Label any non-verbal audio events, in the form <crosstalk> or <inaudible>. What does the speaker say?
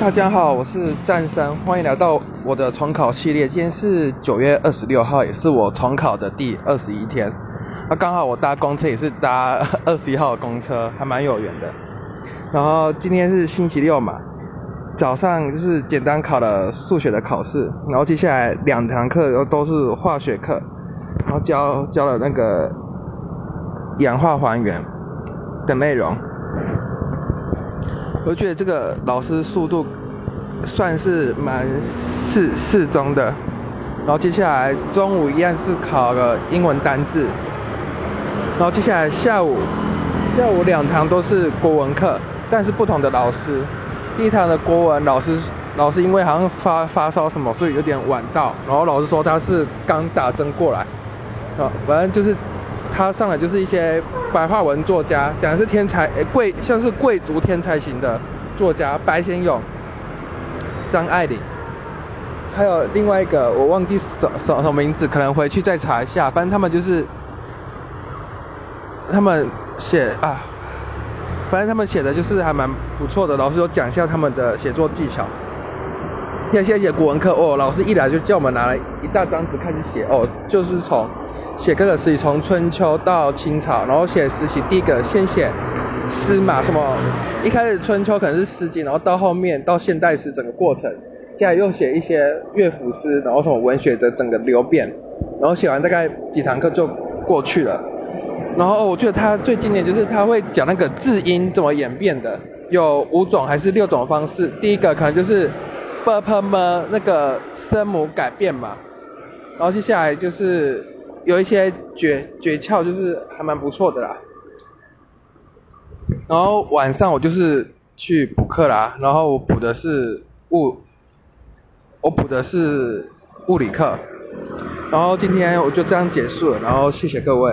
大家好，我是战生，欢迎来到我的重考系列。今天是九月二十六号，也是我重考的第二十一天。那刚好我搭公车也是搭 <laughs> 二十一号的公车，还蛮有缘的。然后今天是星期六嘛，早上就是简单考了数学的考试，然后接下来两堂课都是化学课，然后教教了那个氧化还原的内容。我觉得这个老师速度算是蛮适适中的，然后接下来中午一样是考了英文单字，然后接下来下午下午两堂都是国文课，但是不同的老师。第一堂的国文老师老师因为好像发发烧什么，所以有点晚到，然后老师说他是刚打针过来，啊，反正就是。他上来就是一些白话文作家，讲的是天才，贵像是贵族天才型的作家，白先勇、张爱玲，还有另外一个我忘记什什什么名字，可能回去再查一下。反正他们就是他们写啊，反正他们写的就是还蛮不错的。老师有讲一下他们的写作技巧。现在写古文课哦，老师一来就叫我们拿了一大张纸开始写哦，就是从。写各个时期，从春秋到清朝，然后写时期，第一个先写诗嘛，什么一开始春秋可能是诗经，然后到后面到现代诗整个过程，接下来又写一些乐府诗，然后什么文学的整个流变，然后写完大概几堂课就过去了。然后我觉得他最经典就是他会讲那个字音怎么演变的，有五种还是六种方式。第一个可能就是 b p m 那个声母改变嘛，然后接下来就是。有一些诀诀窍，就是还蛮不错的啦。然后晚上我就是去补课啦，然后我补的是物，我补的是物理课。然后今天我就这样结束了，然后谢谢各位。